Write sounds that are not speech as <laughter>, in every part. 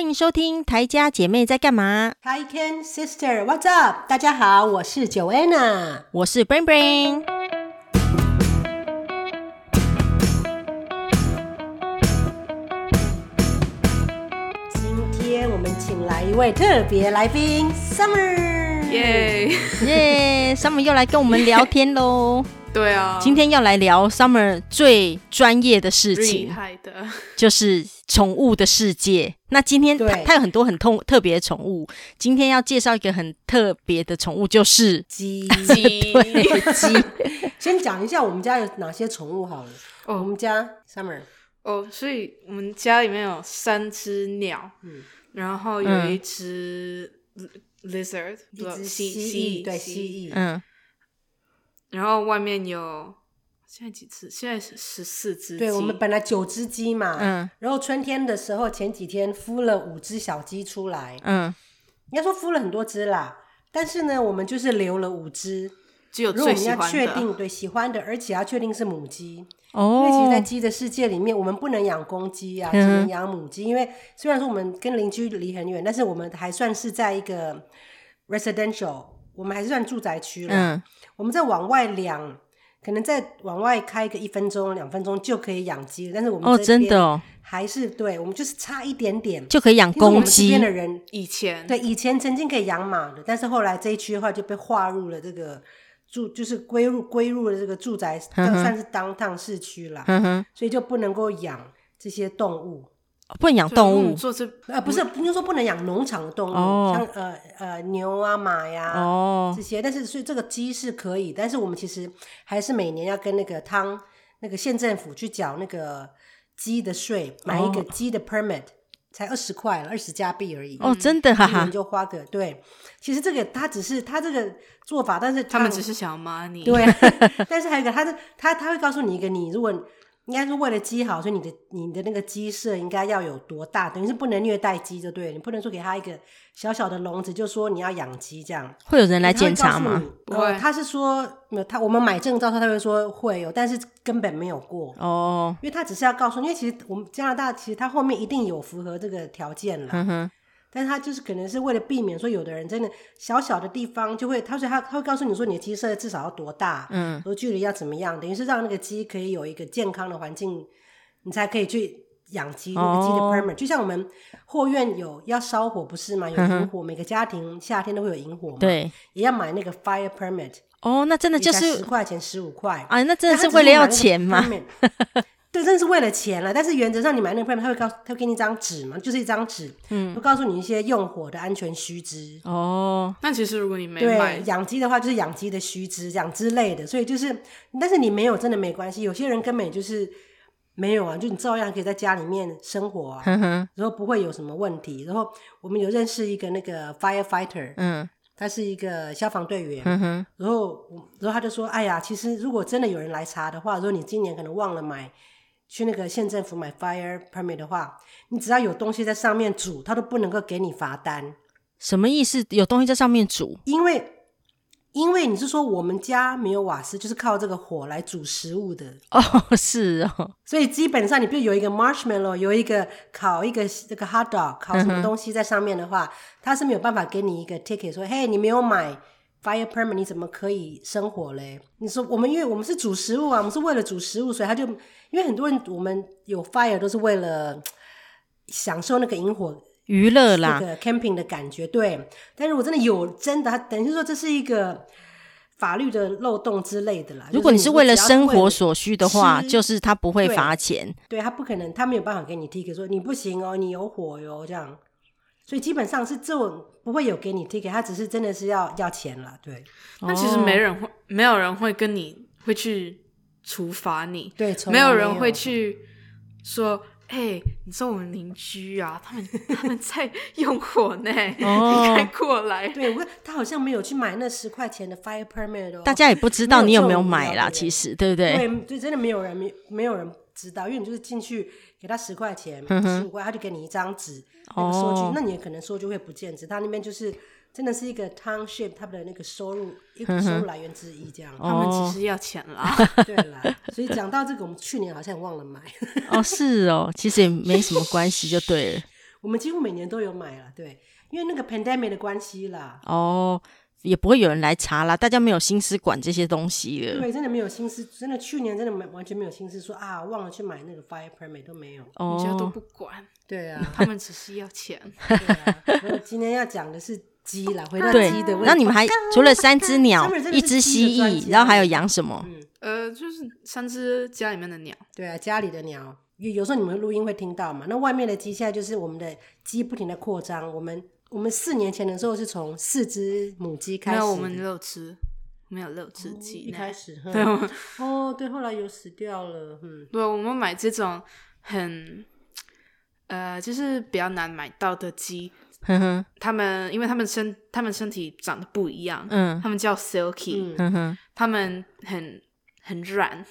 欢迎收听台家姐妹在干嘛？Hi Ken Sister, what's up？大家好，我是 Joanna，我是 Brain Brain。今天我们请来一位特别来宾，Summer，耶耶，Summer 又来跟我们聊天喽。对啊，今天要来聊 Summer 最专业的事情，厉害的，就是宠物的世界。那今天他他有很多很特特别的宠物，今天要介绍一个很特别的宠物，就是鸡。鸡。对鸡，<laughs> 先讲一下我们家有哪些宠物好了。哦，我们家 Summer，哦，所以我们家里面有三只鸟，嗯，然后有一只 lizard，一只蜥蜴，对，蜥蜴，嗯。然后外面有现在几只？现在是十四只。对，我们本来九只鸡嘛，嗯。然后春天的时候，前几天孵了五只小鸡出来，嗯。应该说孵了很多只啦，但是呢，我们就是留了五只，只有最喜欢的。如果我们要确定对喜欢的，而且要确定是母鸡哦。因为其实，在鸡的世界里面，我们不能养公鸡啊，只能养母鸡。嗯。因为虽然说我们跟邻居离很远，但是我们还算是在一个 residential，我们还是算住宅区了。嗯。我们再往外两，可能再往外开个一分钟、两分钟就可以养鸡了。但是我们哦，真的哦，还是对，我们就是差一点点就可以养公鸡。这边的人以前对以前曾经可以养马的，但是后来这一区的话就被划入了这个住，就是归入归入了这个住宅，算是 downtown 市区了。嗯哼，所以就不能够养这些动物。不能养动物，呃，不是，不是说不能养农场的动物，哦、像呃呃牛啊马呀、哦、这些，但是所以这个鸡是可以，但是我们其实还是每年要跟那个汤那个县政府去缴那个鸡的税，买一个鸡的 permit，、哦、才二十块，二十加币而已。哦，真的哈哈，就花个对，其实这个他只是他这个做法，但是他们只是想要 money，对，<laughs> 但是还有一个，他的他他会告诉你一个，你如果。应该是为了鸡好，所以你的你的那个鸡舍应该要有多大？等于是不能虐待鸡，就对了。你不能说给他一个小小的笼子，就说你要养鸡这样。会有人来检查吗？呃，他是说没有，他我们买证照，他他会说会有，但是根本没有过哦。因为他只是要告诉，因为其实我们加拿大其实他后面一定有符合这个条件了。嗯哼。但是他就是可能是为了避免说有的人真的小小的地方就会，他说他他会告诉你说你的鸡舍至少要多大，嗯，说距离要怎么样，等于是让那个鸡可以有一个健康的环境，你才可以去养鸡。那个鸡的 permit，就像我们后院有要烧火不是吗？有营火，每个家庭夏天都会有营火嘛，对，也要买那个 fire permit。哦，那真的就是十块钱十五块啊，那真的是为了要钱吗？对，真的是为了钱了。但是原则上，你买那个 permit，他会告，他会给你一张纸嘛，就是一张纸，嗯，会告诉你一些用火的安全须知。哦，那其实如果你没买对养鸡的话，就是养鸡的须知这样之类的。所以就是，但是你没有真的没关系。有些人根本就是没有啊，就你照样可以在家里面生活啊，然后不会有什么问题。然后我们有认识一个那个 firefighter，嗯，他是一个消防队员，嗯，然后然后他就说：“哎呀，其实如果真的有人来查的话，如果你今年可能忘了买。”去那个县政府买 fire permit 的话，你只要有东西在上面煮，他都不能够给你罚单。什么意思？有东西在上面煮？因为，因为你是说我们家没有瓦斯，就是靠这个火来煮食物的。哦，<laughs> 是哦。所以基本上，你比如有一个 marshmallow，有一个烤一个这个 hot dog，烤什么东西在上面的话，他、嗯、是没有办法给你一个 ticket，说，嘿，你没有买。Fire permit，你怎么可以生火嘞？你说我们因为我们是煮食物啊，我们是为了煮食物，所以他就因为很多人我们有 fire 都是为了享受那个萤火娱乐啦，那个 camping 的感觉。对，但是我真的有真的，他等于说这是一个法律的漏洞之类的啦。如果你是为了生活所需的话，就是他不会罚钱。对，对他不可能，他没有办法给你 ticket 说你不行哦，你有火哟这样。所以基本上是这种不会有给你 ticket，他只是真的是要要钱了，对。那其实没人会，没有人会跟你会去处罚你，对，没有人会去说，哎、欸，你说我们邻居啊，他们他们在 <laughs> 用火呢，你快过来。对，我他好像没有去买那十块钱的 fire permit 哦。大家也不知道你有没有买啦，其实对不对？对，对，真的没有人没没有人知道，因为你就是进去。给他十块钱，十五块，他就给你一张纸，那个收据，哦，那你也可能收据会不见，只他那边就是真的是一个 township，他们的那个收入一个收入来源之一，这样，哦，他们其实要钱啦，<laughs> 对啦，所以讲到这个，我们去年好像忘了买，哦，是哦，其实也没什么关系，就对了。<laughs> 我们几乎每年都有买了，对，因为那个 pandemic 的关系啦。哦，也不会有人来查啦，大家没有心思管这些东西了。对，真的没有心思，真的去年真的没完全没有心思说啊，忘了去买那个 fire permit 都没有，哦，人家都不管。对啊，他们只是要钱。对啊，我今天要讲的是。鸡啦，回到鸡的问题。然后你们还除了三只鸟、一只蜥蜴，然后还有养什么？嗯，呃，就是三只家里面的鸟。对啊，家里的鸟，有有时候你们录音会听到嘛。那外面的鸡现在就是我们的鸡不停的扩张。我们我们四年前的时候是从四只母鸡开始，没有我们六只，没有肉吃鸡。一开始，对哦，对，后来有死掉了。嗯，对，我们买这种很呃，就是比较难买到的鸡。哼哼，他们因为他们身他们身体长得不一样，嗯，他们叫 silky，嗯。哼，他们很很软，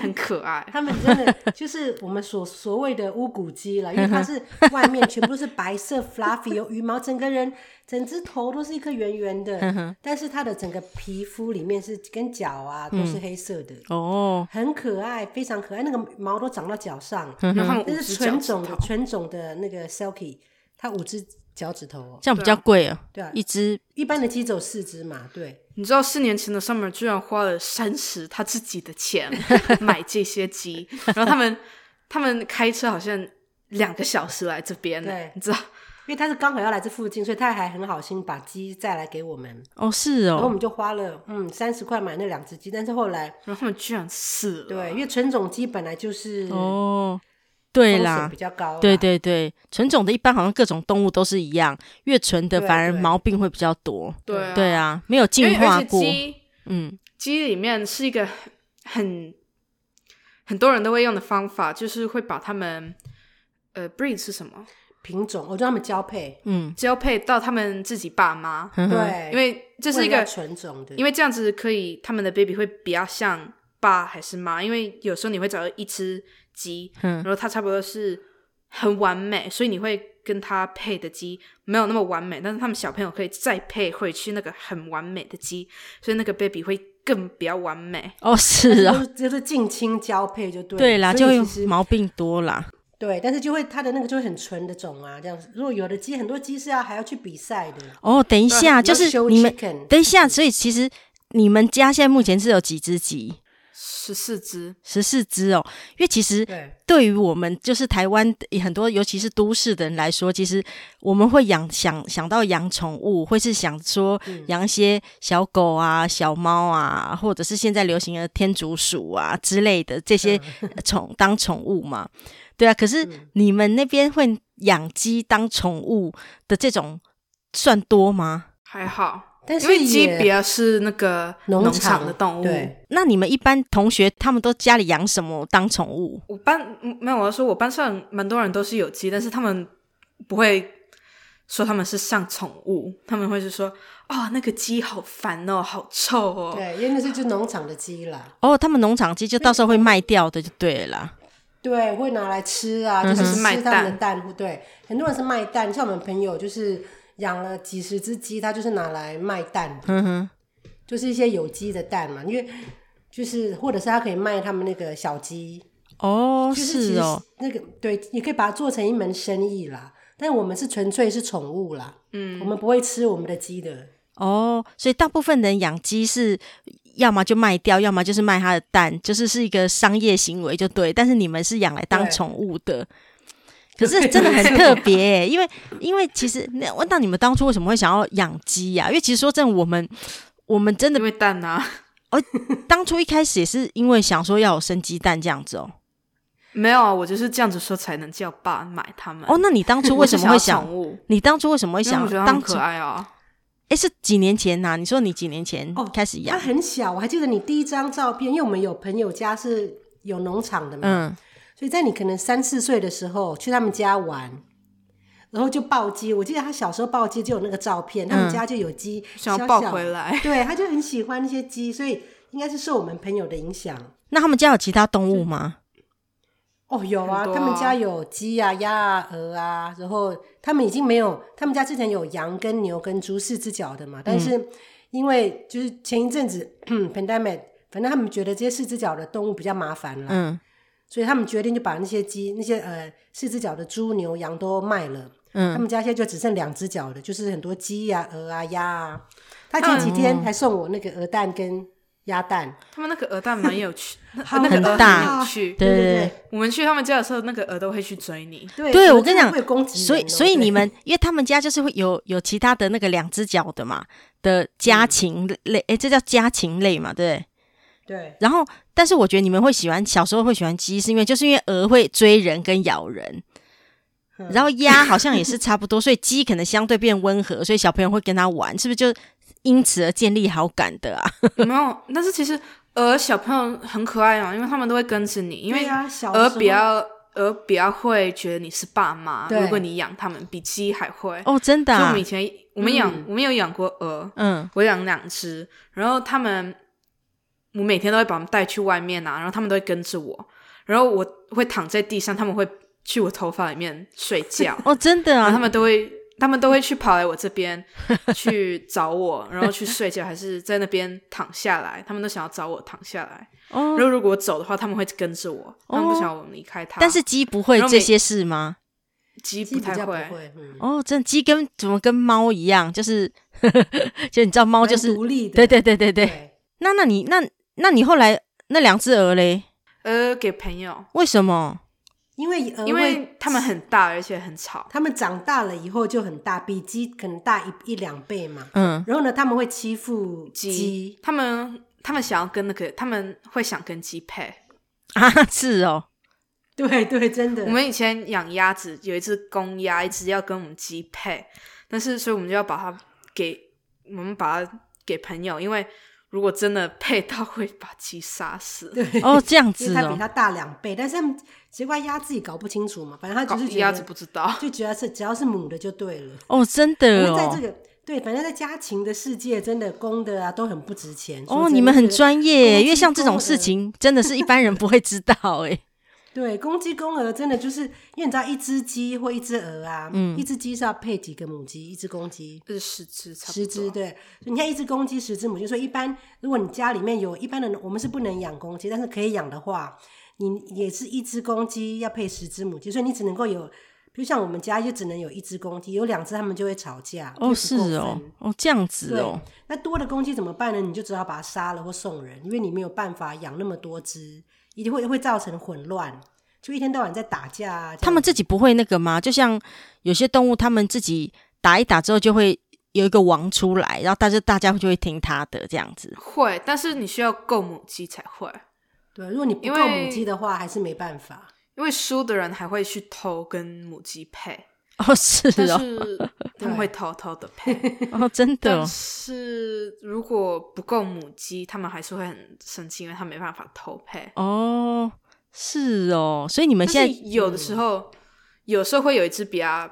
很可爱，<laughs> 他们真的就是我们所所谓的乌骨鸡了，因为它是外面全部都是白色 fluffy 有羽毛，整个人整只头都是一颗圆圆的，但是它的整个皮肤里面是跟脚啊都是黑色的，哦，很可爱，非常可爱，那个毛都长到脚上，嗯哼，这是纯种的。纯种的那个 silky，它五只。脚趾头哦，这样比较贵啊。对啊，一只一般的鸡只有四只嘛。对，你知道四年前的 Summer 居然花了三十他自己的钱 <laughs> 买这些鸡，<laughs> 然后他们他们开车好像两个小时来这边。对，你知道，因为他是刚好要来这附近，所以他还很好心把鸡再来给我们。哦，是哦。然后我们就花了嗯三十块买那两只鸡，但是后来然后他们居然死了。对，因为纯种鸡本来就是哦。对啦，比较高。对对对，纯种的一般好像各种动物都是一样，越纯的反而毛病会比较多。对对，对啊，没有进化过。鸡，嗯，鸡里面是一个很很多人都会用的方法，就是会把它们呃 breed 是什么品种？我叫他们交配，嗯，交配到他们自己爸妈。对，因为这是一个纯种的，因为这样子可以，他们的 baby 会比较像爸还是妈？因为有时候你会找到一只。鸡，然后它差不多是很完美，所以你会跟它配的鸡没有那么完美，但是他们小朋友可以再配回去那个很完美的鸡，所以那个 baby 会更比较完美。哦，是啊，就是近亲交配就对，对啦，就会毛病多啦。对，但是就会它的那个就会很纯的种啊，这样子。如果有的鸡，很多鸡是要还要去比赛的。哦，等一下，就是你们等一下，所以其实你们家现在目前是有几只鸡？十四只，十四只哦。因为其实对于我们就是台湾很多，尤其是都市的人来说，其实我们会养想想到养宠物，会是想说养一些小狗啊、小猫啊，或者是现在流行的天竺鼠啊之类的这些 <laughs> 宠当宠物嘛。对啊，可是你们那边会养鸡当宠物的这种算多吗？还好。但是因为鸡比较是那个农场的动物，对。那你们一般同学他们都家里养什么当宠物？我班没有，我要说我班上蛮多人都是有鸡，但是他们不会说他们是像宠物，他们会是说哦，那个鸡好烦哦，好臭哦。对，因为那是就农场的鸡啦。哦，他们农场鸡就到时候会卖掉的，就对了。对，会拿来吃啊，就是吃他们的蛋。对，很多人是卖蛋，像我们朋友就是。养了几十只鸡，它就是拿来卖蛋的，嗯哼，就是一些有机的蛋嘛，因为就是或者是它可以卖他们那个小鸡。哦，就是，是哦，那个对，你可以把它做成一门生意啦。但我们是纯粹是宠物啦，嗯，我们不会吃我们的鸡的。哦，所以大部分人养鸡是要么就卖掉，要么就是卖它的蛋，就是是一个商业行为就对。但是你们是养来当宠物的。可是真的很特别、<laughs> 欸，因为因为其实那问到你们当初为什么会想要养鸡呀？因为其实说真的，我们我们真的因为蛋啊，哦，当初一开始也是因为想说要有生鸡蛋这样子哦。没有啊，我就是这样子说才能叫爸买他们。哦，那你当初为什么会想？<laughs> 你当初为什么会想当可爱啊？哎，是几年前呐、啊？你说你几年前开始养？它、哦、很小，我还记得你第一张照片，因为我们有朋友家是有农场的嘛。嗯。所以在你可能三四岁的时候去他们家玩，然后就抱鸡。我记得他小时候抱鸡就有那个照片，嗯、他们家就有鸡，想要抱回来。对，他就很喜欢那些鸡，所以应该是受我们朋友的影响。那他们家有其他动物吗？哦，有啊，啊他们家有鸡啊、鸭啊、鹅啊，然后他们已经没有，他们家之前有羊跟牛跟猪四只脚的嘛，但是因为就是前一阵子 pandemic，反正他们觉得这些四只脚的动物比较麻烦了。嗯。所以他们决定就把那些鸡、那些呃四只脚的猪、牛、羊都卖了，嗯，他们家现在就只剩两只脚的，就是很多鸡呀、啊、鹅啊、鸭啊。他前几天还送我那个鹅蛋跟鸭蛋，他们那个鹅蛋蛮有趣，<laughs> 很大，有趣。对对对，我们去他们家的时候，那个鹅都会去追你。对，对我跟你讲，所以所以你们，因为他们家就是会有有其他的那个两只脚的嘛的家禽类，哎，这叫家禽类嘛，对。对，然后，但是我觉得你们会喜欢，小时候会喜欢鸡，是因为就是因为鹅会追人跟咬人，然后鸭好像也是差不多，所以鸡可能相对变温和，所以小朋友会跟他玩，是不是就因此而建立好感的啊？<laughs> 没有，但是其实鹅小朋友很可爱啊，因为他们都会跟着你，因为鹅比较鹅比较会觉得你是爸妈，如果你养它们，比鸡还会哦，真的。就我们以前我们养我们有养过鹅，嗯，我养两只，然后它们。我每天都会把他们带去外面啊，然后他们都会跟着我，然后我会躺在地上，他们会去我头发里面睡觉。<laughs> 哦，真的啊！他们都会，他们都会去跑来我这边 <laughs> 去找我，然后去睡觉，还是在那边躺下来，他们都想要找我躺下来。哦。然后如果我走的话，他们会跟着我，他们不想我离开他。但是鸡不会这些事吗？鸡不太会。嗯、哦，真的鸡跟怎么跟猫一样，就是 <laughs> 就你知道猫就是独立的。对对对对对。对那那你那。那你后来那两只鹅嘞？呃，给朋友。为什么？因为鹅，因为它们很大，而且很吵。它们长大了以后就很大，比鸡可能大一一两倍嘛。嗯。然后呢，他们会欺负鸡。他们他们想要跟那个，他们会想跟鸡配啊？是哦。对对，真的。我们以前养鸭子，有一只公鸭，一直要跟我们鸡配，但是所以我们就要把它给我们把它给朋友，因为。如果真的配到，会把鸡杀死。对哦，这样子哦，因为它比它大两倍，但是奇怪，鸭自己搞不清楚嘛，反正它就是鸭子不知道，<laughs> 就主要是只要是母的就对了。哦，真的哦，在这个对，反正在家禽的世界，真的公的啊都很不值钱。哦，你们很专业，因为像这种事情，真的是一般人不会知道哎。对，公鸡公鹅真的就是，因为你知道，一只鸡或一只鹅啊，嗯，一只鸡是要配几个母鸡？一只公鸡是十只，十只对。所以你看，一只公鸡，十只母鸡。所以一般，如果你家里面有一般的，我们是不能养公鸡，但是可以养的话，你也是一只公鸡要配十只母鸡，所以你只能够有，比如像我们家就只能有一只公鸡，有两只他们就会吵架。哦，是哦，哦这样子哦。那多的公鸡怎么办呢？你就只好把它杀了或送人，因为你没有办法养那么多只。一定会会造成混乱，就一天到晚在打架啊。他们自己不会那个吗？就像有些动物，他们自己打一打之后，就会有一个王出来，然后但是大家就会听他的这样子。会，但是你需要够母鸡才会。对，如果你不够母鸡的话，还是没办法。因为输的人还会去偷跟母鸡配。哦，是哦，是 <laughs> 他们会偷偷的配。<laughs> 哦，真的。但是如果不够母鸡，他们还是会很生气，因为他没办法偷配。哦，是哦，所以你们现在有的时候，嗯、有时候会有一只比较，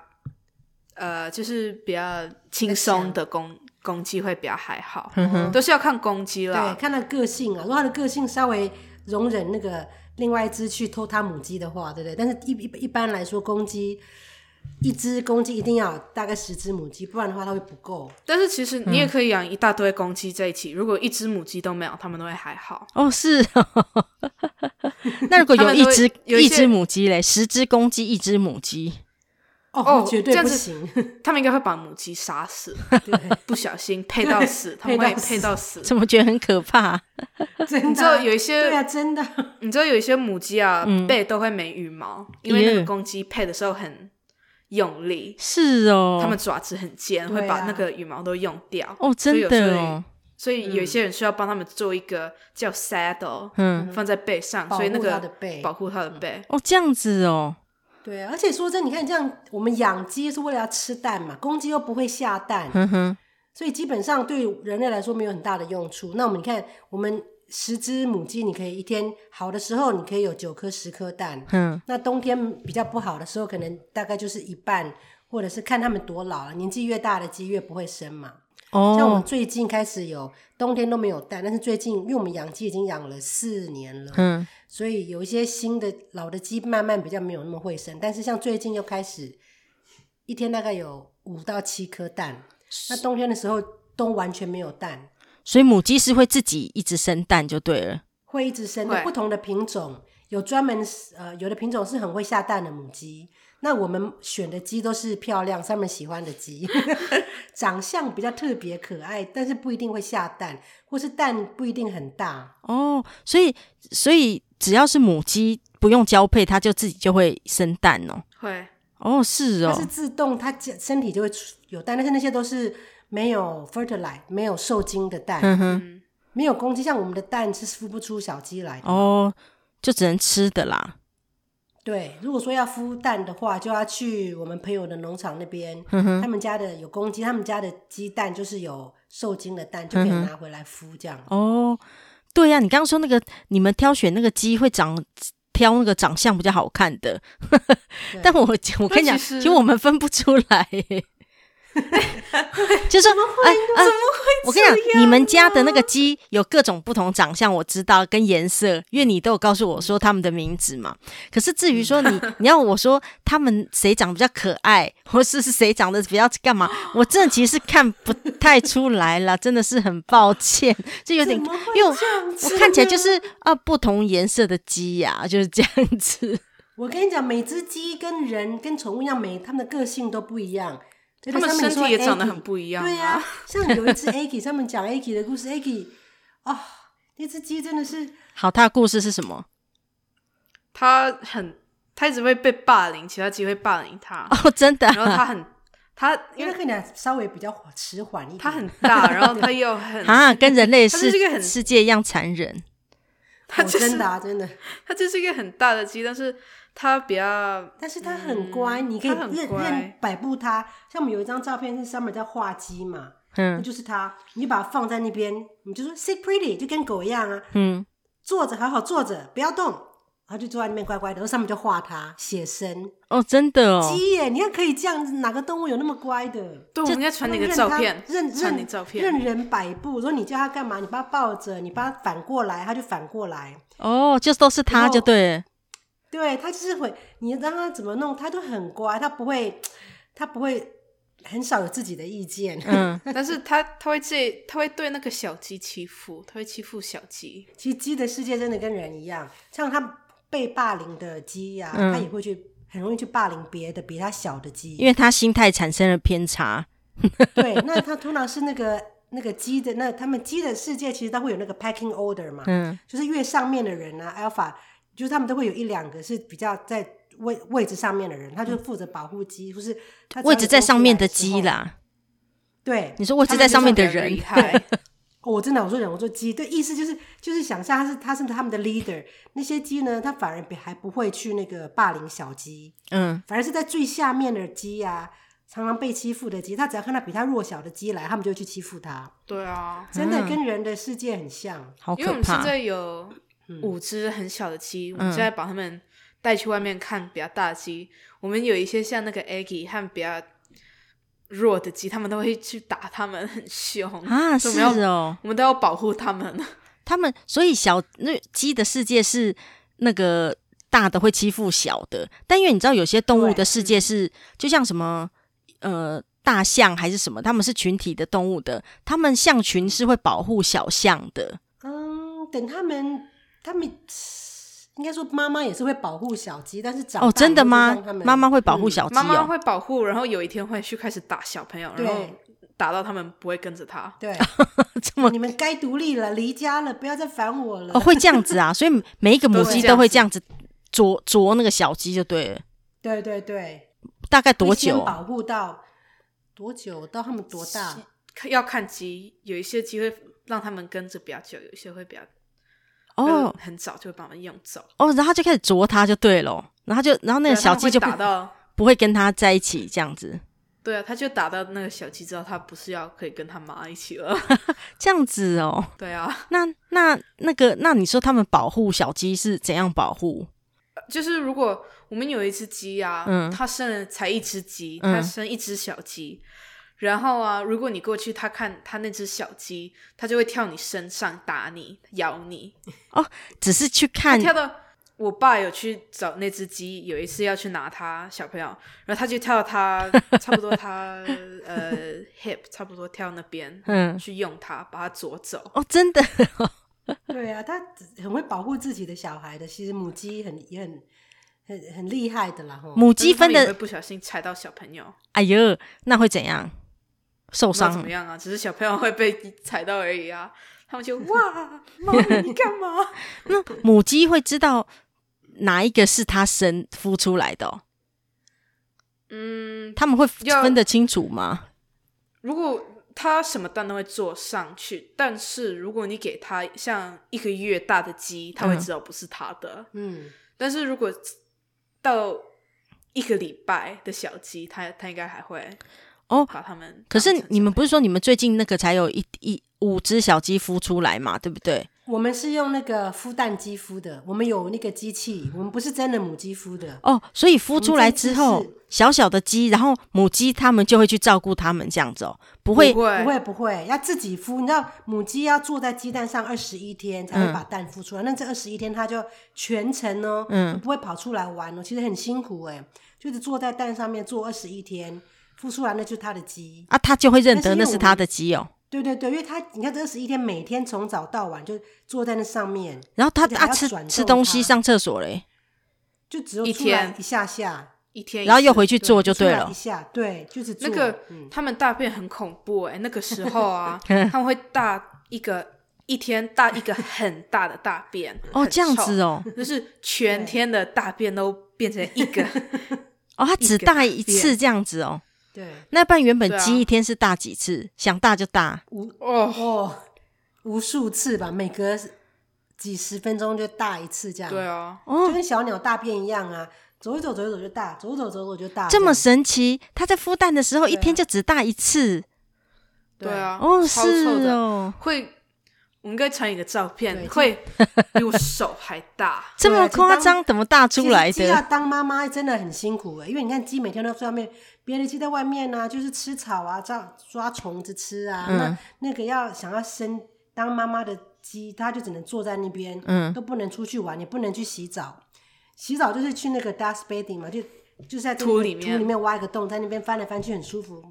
呃，就是比较轻松的公公鸡会比较还好，嗯、都是要看公鸡啦，对，看它个性啊。如果它的个性稍微容忍那个另外一只去偷它母鸡的话，对不对？但是一一一般来说，公鸡。一只公鸡一定要大概十只母鸡，不然的话它会不够。但是其实你也可以养一大堆公鸡在一起，嗯、如果一只母鸡都没有，它们都会还好。哦，是哦。<laughs> 那如果有一只 <laughs> 有一只母鸡嘞，十只公鸡，一只母鸡，哦，绝对不行。他们应该会把母鸡杀死，<laughs> 对不小心配到死，他们会配到死。怎么觉得很可怕？真的，你知道有一些对啊，真的，你知道有一些母鸡啊，嗯、背都会没羽毛，因为那个公鸡配的时候很。用力是哦，他们爪子很尖，啊、会把那个羽毛都用掉。哦，真的哦。所以有些人需要帮他们做一个叫 saddle，嗯，放在背上，所以那个保护他的背。哦，这样子哦。对啊，而且说真，你看这样，我们养鸡是为了要吃蛋嘛，公鸡又不会下蛋，嗯哼，所以基本上对人类来说没有很大的用处。那我们你看我们。十只母鸡，你可以一天好的时候，你可以有九颗、十颗蛋。嗯，那冬天比较不好的时候，可能大概就是一半，或者是看它们多老了，年纪越大的鸡越不会生嘛。哦，像我们最近开始有冬天都没有蛋，但是最近因为我们养鸡已经养了四年了，嗯，所以有一些新的老的鸡慢慢比较没有那么会生，但是像最近又开始一天大概有五到七颗蛋，那冬天的时候都完全没有蛋。所以母鸡是会自己一直生蛋就对了，会一直生的。不同的品种有专门呃，有的品种是很会下蛋的母鸡，那我们选的鸡都是漂亮，他们喜欢的鸡，<laughs> 长相比较特别可爱，但是不一定会下蛋，或是蛋不一定很大哦。所以，所以只要是母鸡不用交配，它就自己就会生蛋哦。会哦，是哦，它是自动，它身体就会有蛋，但是那些都是没有 fertilize 没有受精的蛋，嗯哼，没有公鸡，像我们的蛋是孵不出小鸡来的哦，就只能吃的啦。对，如果说要孵蛋的话，就要去我们朋友的农场那边，嗯、他们家的有公鸡，他们家的鸡蛋就是有受精的蛋，就可以拿回来孵这样。哦，对呀、啊，你刚刚说那个你们挑选那个鸡会长挑那个长相比较好看的，<laughs> 但我我跟你讲，其实我们分不出来。<laughs> 就说，哎，怎么会？我跟你讲，你们家的那个鸡有各种不同长相，我知道跟颜色，因为你都有告诉我说他们的名字嘛。可是至于说你，你要我说他们谁长得比较可爱，<laughs> 或是是谁长得比较干嘛，我真的其实看不太出来了，<laughs> 真的是很抱歉，就有点，因为我，我看起来就是啊，不同颜色的鸡呀，就是这样子。我跟你讲，每只鸡跟人跟宠物一样，每他们的个性都不一样。他们身体也长得很不一样，对呀、啊。像有一只 Aggie，他们讲 Aggie 的故事，Aggie，哦，那只鸡真的是好。他的故事是什么？他很，他一直会被霸凌，其他鸡会霸凌他。哦，真的、啊。然后他很，他 <laughs> 因为看起来稍微比较迟缓一点。他很大，<laughs> 然后他又很啊，跟人类是这个很世界一样残忍。他、就是哦、真的、啊、真的，他就是一个很大的鸡，但是。他比较，但是他很乖，嗯、你可以任任摆布他。像我们有一张照片是 Summer 在画鸡嘛，嗯，那就是他，你就把它放在那边，你就说 sit pretty，就跟狗一样啊，嗯，坐着好好坐着，不要动，然后就坐在那边乖乖的，然后上面就画他写生哦，真的哦，鸡耶，你看可以这样子，哪个动物有那么乖的？对，我们要传你个照片，任传你照片，任人摆布。说你叫他干嘛，你把他抱着，你把他反过来，他就反过来。哦，就都是他就对。对，他就是会，你让他怎么弄，他都很乖，他不会，他不会很少有自己的意见。嗯，<laughs> 但是他他会对他会对那个小鸡欺负，他会欺负小鸡。其实鸡的世界真的跟人一样，像他被霸凌的鸡呀、啊，嗯、他也会去很容易去霸凌别的比他小的鸡，因为他心态产生了偏差。对，<laughs> 那他通常是那个那个鸡的那他们鸡的世界，其实他会有那个 packing order 嘛，嗯，就是越上面的人啊，alpha。就是他们都会有一两个是比较在位位置上面的人，他就负责保护鸡，或是他位置在上面的鸡啦。对，你说位置在上面的人，对，<laughs> 我真的我说人，我说鸡，对，意思就是就是想象他是他是他们的 leader，那些鸡呢，他反而比还不会去那个霸凌小鸡，嗯，反而是在最下面的鸡呀，常常被欺负的鸡，他只要看到比他弱小的鸡来，他们就会去欺负他。对啊，真的跟人的世界很像，好可怕。因为我们现在有。五只很小的鸡，我们现在把它们带去外面看比较大的鸡。嗯、我们有一些像那个 Aggie 和比较弱的鸡，他们都会去打他们，很凶啊！是哦，我们都要保护 <laughs> 他们。他们所以小那鸡的世界是那个大的会欺负小的，但因为你知道有些动物的世界是，就像什么呃大象还是什么，他们是群体的动物的，他们象群是会保护小象的。嗯，等他们。他们应该说，妈妈也是会保护小鸡，但是长哦，真的吗？妈妈会保护小鸡，哦，妈妈、嗯、会保护，然后有一天会去开始打小朋友，然后打到他们不会跟着他。对，<laughs> 这么你们该独立了，离家了，不要再烦我了。哦，会这样子啊？所以每一个母鸡都会这样子啄啄那个小鸡就对了。对对对，大概多久？保护到多久？到他们多大？要看鸡，有一些鸡会让他们跟着比较久，有一些会比较。哦，很早就会把我们用走哦，然后就开始啄它就对了，然后就然后那个小鸡就不打到不会跟它在一起这样子。对啊，他就打到那个小鸡知道，他不是要可以跟他妈一起了，<laughs> 这样子哦。对啊，那那那个那你说他们保护小鸡是怎样保护？就是如果我们有一只鸡啊，嗯，它生了才一只鸡，它生一只小鸡。嗯然后啊，如果你过去，他看他那只小鸡，他就会跳你身上打你、咬你。哦，只是去看。跳到我爸有去找那只鸡，有一次要去拿他小朋友，然后他就跳到他差不多他呃 hip 差不多跳那边，<laughs> 嗯，去用它把它捉走。哦，真的。<laughs> 对啊，他很会保护自己的小孩的。其实母鸡很也很很很厉害的啦。母鸡分的会不小心踩到小朋友，哎呦，那会怎样？受伤？怎么样啊？只是小朋友会被踩到而已啊。他们就哇，<laughs> 妈咪你干嘛？<laughs> 那母鸡会知道哪一个是它生孵出来的哦？嗯，他们会分得清楚吗？如果它什么蛋都会做上去，但是如果你给它像一个月大的鸡，它会知道不是它的。嗯，但是如果到一个礼拜的小鸡，它它应该还会哦把他们。可是你们不是说你们最近那个才有一一五只小鸡孵出来嘛？对不对？我们是用那个孵蛋机孵的，我们有那个机器，我们不是真的母鸡孵的哦。所以孵出来之后，小小的鸡，然后母鸡它们就会去照顾它们这样子哦，不会不会不会不会，要自己孵。你知道母鸡要坐在鸡蛋上二十一天才会把蛋孵出来，嗯、那这二十一天它就全程哦，嗯，不会跑出来玩哦，其实很辛苦哎，就是坐在蛋上面坐二十一天，孵出来那就是它的鸡。啊，它就会认得那是它的鸡哦。对对对，因为他你看这二十一天，每天从早到晚就坐在那上面，然后他啊吃吃东西、上厕所嘞，就只有一天。一下下。一天，然后又回去做就对了。一下对，就是那个他们大便很恐怖哎，那个时候啊，<laughs> 他们会大一个一天大一个很大的大便 <laughs> 哦，这样子哦，就是全天的大便都变成一个 <laughs> 哦，他只大一次这样子哦。对，那半原本鸡一天是大几次？啊、想大就大，无哦哦，无数次吧，每隔几十分钟就大一次这样。对啊，就跟小鸟大便一样啊，走一走走一走就大，走一走走一走就大。这么神奇？它在孵蛋的时候一天就只大一次。对啊，哦是哦，会。我们应该传一个照片，会比我手还大，<laughs> 这么夸张？怎么大出来的？鸡要当妈妈真的很辛苦哎，因为你看鸡每天都在外面，别的鸡在外面呢、啊，就是吃草啊，抓抓虫子吃啊。嗯、那那个要想要生当妈妈的鸡，它就只能坐在那边，嗯，都不能出去玩，也不能去洗澡。洗澡就是去那个 dust bathing 嘛，就就是在土里面，土里面挖一个洞，在那边翻来翻去很舒服。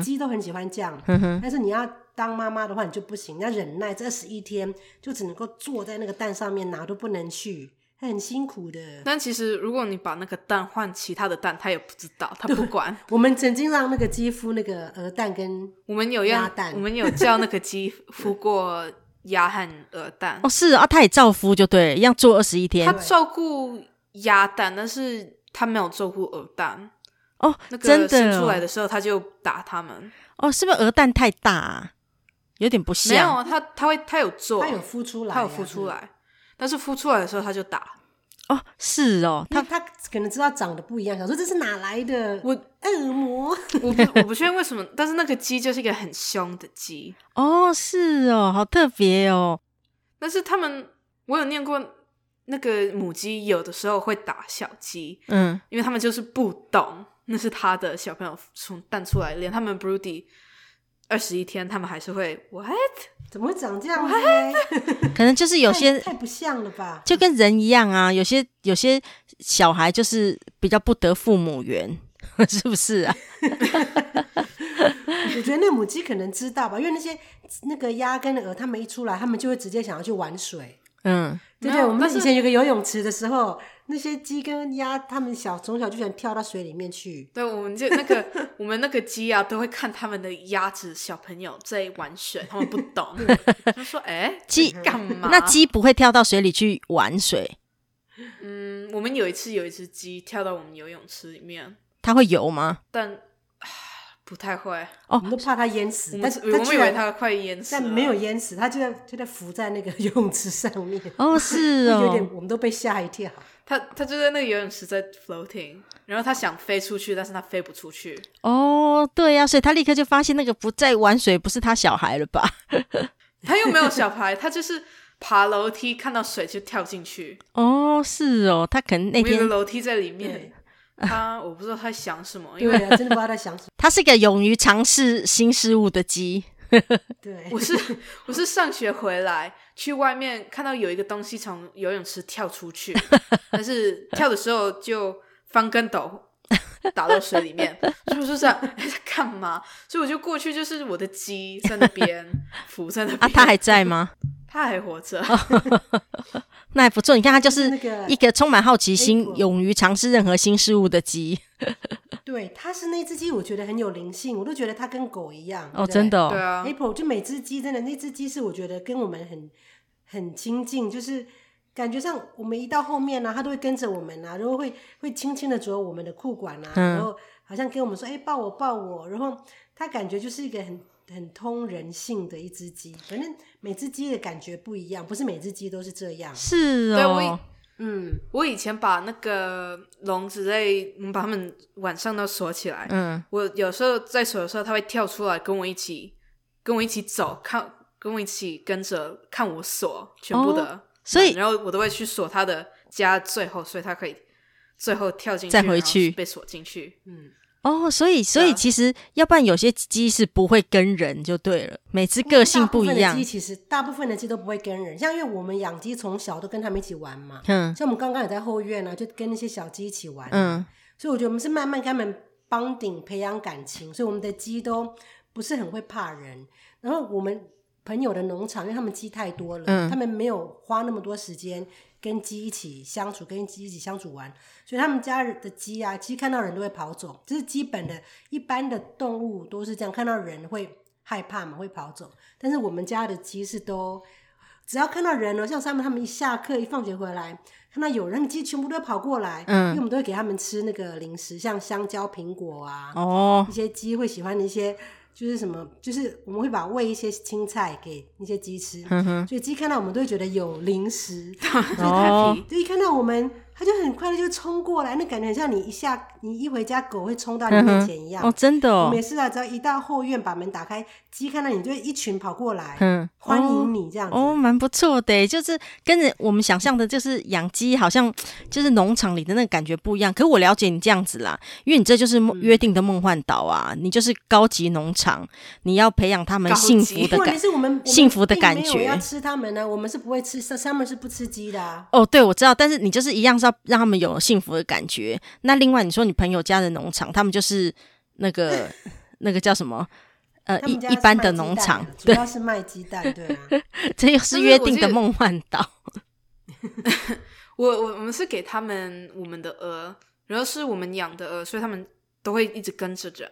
鸡都很喜欢这样。嗯哼，但是你要。当妈妈的话，你就不行，要忍耐这二十一天，就只能够坐在那个蛋上面，哪都不能去，很辛苦的。但其实，如果你把那个蛋换其他的蛋，他也不知道，他不管。<laughs> 我们曾经让那个鸡孵那个鹅蛋跟我们有鸭蛋，我们有叫那个鸡孵过鸭和鹅蛋。<laughs> 哦，是啊，他也照孵就对，一样做二十一天。他照顾鸭蛋，但是他没有照顾鹅蛋。哦，那个生出来的时候，他就打他们。哦，是不是鹅蛋太大啊？有点不像，没有他，他会，他有做，他有孵出来，他有孵出来，但是孵出来的时候他就打。哦，是哦，他他可能知道长得不一样，想说这是哪来的？我恶魔，我不 <laughs> 我不确定为什么，但是那个鸡就是一个很凶的鸡。哦，是哦，好特别哦。但是他们，我有念过，那个母鸡有的时候会打小鸡，嗯，因为他们就是不懂那是他的小朋友从蛋出来，连他们 broody。二十一天，他们还是会 what？怎么会长这样呢？<laughs> 可能就是有些太，太不像了吧，就跟人一样啊。有些有些小孩就是比较不得父母缘，<laughs> 是不是啊？<laughs> 我觉得那母鸡可能知道吧，因为那些那个鸭跟鹅，他们一出来，他们就会直接想要去玩水。嗯，对对，我们以前有个游泳池的时候。那些鸡跟鸭，他们小从小就想跳到水里面去。对，我们就那个我们那个鸡啊，都会看他们的鸭子小朋友在玩水，他们不懂，他说：“哎，鸡干嘛？”那鸡不会跳到水里去玩水。嗯，我们有一次有一只鸡跳到我们游泳池里面，它会游吗？但不太会哦，我们都怕它淹死。但是我们以为它快淹死，但没有淹死，它就在就在浮在那个游 <laughs> 泳池上面。哦，是 <laughs> 哦，有点，我们都被吓一跳。他他就在那个游泳池在 floating，然后他想飞出去，但是他飞不出去。哦，对呀、啊，所以他立刻就发现那个不在玩水，不是他小孩了吧？<laughs> 他又没有小孩，他就是爬楼梯看到水就跳进去。哦，是哦，他可能那边有个楼梯在里面。他我不知道他想什么，因为真的不知道他想什么。他是一个勇于尝试新事物的鸡。对，<laughs> 我是我是上学回来。去外面看到有一个东西从游泳池跳出去，<laughs> 但是跳的时候就翻跟斗打到水里面，<laughs> 是不是这样？在干嘛？所以我就过去，就是我的鸡在那边浮在那边。啊，他还在吗？它还活着。那还不错。你看，它就是一个充满好奇心、勇于尝试任何新事物的鸡。<laughs> 对，它是那只鸡，我觉得很有灵性，我都觉得它跟狗一样。哦，真的，对啊。April 就每只鸡真的，那只鸡是我觉得跟我们很很亲近，就是感觉上我们一到后面呢、啊，它都会跟着我们啊，然后会会轻轻的啄我们的裤管啊，嗯、然后好像跟我们说：“哎，抱我，抱我。”然后它感觉就是一个很。很通人性的一只鸡，反正每只鸡的感觉不一样，不是每只鸡都是这样。是哦，对我嗯，我以前把那个笼子类，我们把它们晚上都锁起来。嗯，我有时候在锁的时候，它会跳出来跟我一起，跟我一起走，看，跟我一起跟着看我锁全部的，哦、所以然后我都会去锁它的家最后，所以它可以最后跳进去，再回去被锁进去。嗯。哦，所以所以其实，要不然有些鸡是不会跟人就对了，每只个性不一样。鸡其实大部分的鸡都不会跟人，像因为我们养鸡从小都跟他们一起玩嘛，嗯，像我们刚刚也在后院呢、啊，就跟那些小鸡一起玩，嗯，所以我觉得我们是慢慢跟他们 bonding 培养感情，所以我们的鸡都不是很会怕人。然后我们朋友的农场，因为他们鸡太多了，嗯，他们没有花那么多时间。跟鸡一起相处，跟鸡一起相处玩，所以他们家的鸡啊，鸡看到人都会跑走，这是基本的。一般的动物都是这样，看到人会害怕嘛，会跑走。但是我们家的鸡是都，只要看到人了，像他们，他们一下课一放学回来，看到有人，鸡全部都会跑过来。嗯，因为我们都会给他们吃那个零食，像香蕉、苹果啊，哦，一些鸡会喜欢的一些。就是什么，就是我们会把喂一些青菜给那些鸡吃，嗯、哼所以鸡看到我们都会觉得有零食，<laughs> 所以它就一看到我们。它就很快的就冲过来，那感觉很像你一下你一回家，狗会冲到你面前一样。哦，真的哦。没事啊，只要一到后院，把门打开，鸡看到你就会一群跑过来，嗯，欢迎你这样子。哦，蛮不错的，就是跟着我们想象的，就是养鸡好像就是农场里的那个感觉不一样。可是我了解你这样子啦，因为你这就是约定的梦幻岛啊，你就是高级农场，你要培养他们幸福的感，幸福的感觉。要吃他们呢，我们是不会吃，Summer 是不吃鸡的啊。哦，对，我知道，但是你就是一样是。要让他们有幸福的感觉。那另外，你说你朋友家的农场，他们就是那个 <laughs> 那个叫什么？呃，一一般的农场，主要是卖鸡蛋，对啊。<laughs> 这又是约定的梦幻岛。<laughs> 我我我们是给他们我们的鹅，然后是我们养的鹅，所以他们都会一直跟着人。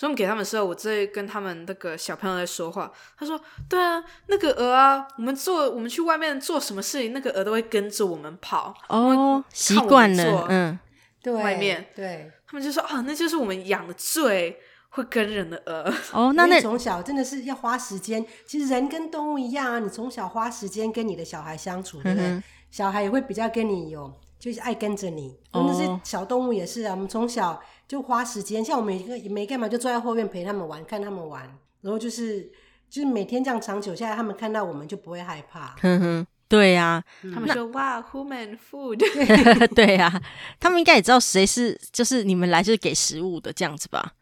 所以我们给他们的时候，我在跟他们那个小朋友在说话。他说：“对啊，那个鹅啊，我们做我们去外面做什么事情，那个鹅都会跟着我们跑。哦，习惯了，嗯，对，外面对，他们就说啊，那就是我们养的最会跟人的鹅。哦，那那从小真的是要花时间。其实人跟动物一样啊，你从小花时间跟你的小孩相处，对不对？嗯、小孩也会比较跟你有，就是爱跟着你。那、哦、是小动物也是啊，我们从小。”就花时间，像我每个也没干嘛，就坐在后院陪他们玩，看他们玩，然后就是就是每天这样长久下来，他们看到我们就不会害怕。哼哼，对呀，他们说哇，human food，<laughs> 对呀，他们应该也知道谁是，就是你们来就是给食物的这样子吧？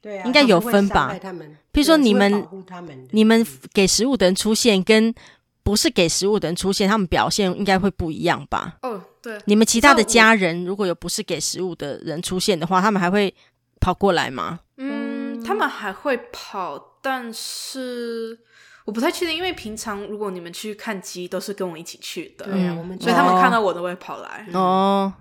对啊，应该有分吧？譬如说你们，你们给食物的人出现，跟不是给食物的人出现，他们表现应该会不一样吧？哦。对，你们其他的家人如果有不是给食物的人出现的话，他们还会跑过来吗？嗯，他们还会跑，但是我不太确定，因为平常如果你们去看鸡，都是跟我一起去的，对啊，我们所以他们看到我都会跑来哦。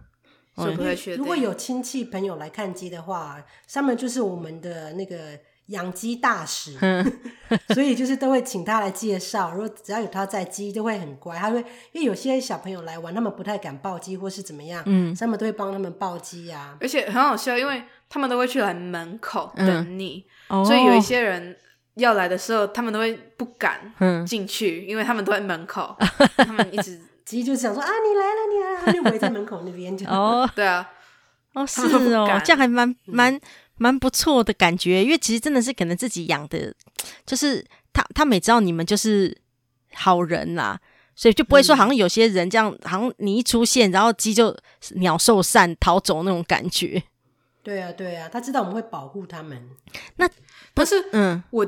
所以不太确定，如果有亲戚朋友来看鸡的话，上面就是我们的那个。养鸡大使，<laughs> 所以就是都会请他来介绍。如果只要有他在，鸡都会很乖。他会因为有些小朋友来玩，他们不太敢抱鸡或是怎么样，嗯，他们都会帮他们抱鸡呀。而且很好笑，因为他们都会去来门口等你，嗯、所以有一些人要来的时候，他们都会不敢进去，嗯、因为他们都在门口，<laughs> 他们一直鸡就想说啊，你来了，你来了，他就围在门口那边就哦，对啊，哦是哦，这样还蛮蛮。嗯蛮不错的感觉，因为其实真的是可能自己养的，就是他他们也知道你们就是好人啦，所以就不会说好像有些人这样，嗯、好像你一出现，然后鸡就鸟兽散逃走那种感觉。对啊，对啊，他知道我们会保护他们。那不是，嗯，我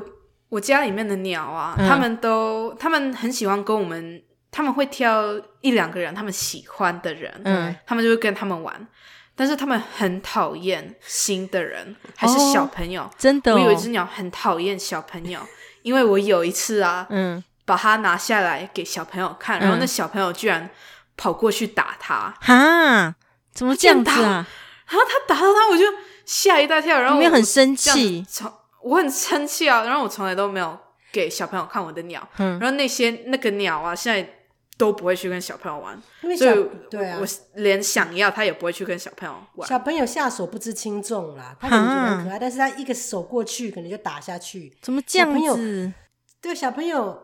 我家里面的鸟啊，嗯、他们都他们很喜欢跟我们，他们会挑一两个人他们喜欢的人，嗯，他们就会跟他们玩。但是他们很讨厌新的人，还是小朋友。哦、真的、哦，我有一只鸟很讨厌小朋友，因为我有一次啊，嗯，把它拿下来给小朋友看，然后那小朋友居然跑过去打它。哈，怎么这样子啊？然后他打到他，我就吓一大跳。然后我很生气，从我很生气啊。然后我从来都没有给小朋友看我的鸟。嗯，然后那些那个鸟啊，现在。都不会去跟小朋友玩，因为小对啊，我连想要他也不会去跟小朋友玩。小朋友下手不知轻重啦，他可能觉得很可爱，但是他一个手过去，可能就打下去。怎么这样子？对小朋友，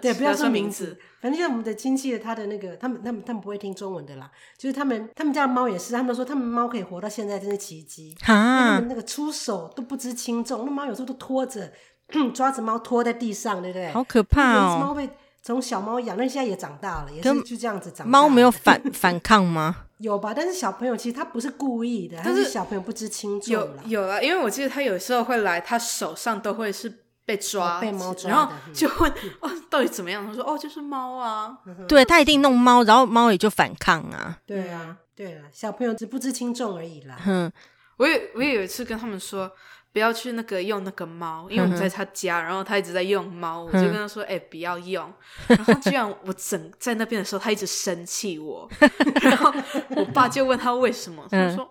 对 <laughs> 不要说名字，反正像我们的亲戚的，他的那个，他们他们他们不会听中文的啦，就是他们他们家的猫也是，他们说他们猫可以活到现在真是奇迹，因为他们那个出手都不知轻重，那猫有时候都拖着 <clears throat> 抓着猫拖在地上，对不对？好可怕哦！猫被。从小猫养，那现在也长大了，也是就这样子长大。猫没有反 <laughs> 反抗吗？有吧，但是小朋友其实他不是故意的，但是小朋友不知轻重了。有有啊，因为我记得他有时候会来，他手上都会是被抓，被猫抓，然后就问哦，到底怎么样？他说哦，就是猫啊。对，他一定弄猫，然后猫也就反抗啊。对啊，对啊，小朋友只不知轻重而已啦。嗯，我也我也有一次跟他们说。不要去那个用那个猫，因为我们在他家，然后他一直在用猫，我就跟他说：“哎、欸，不要用。<laughs> ”然后居然我整在那边的时候，他一直生气我，<laughs> 然后我爸就问他为什么，他说：“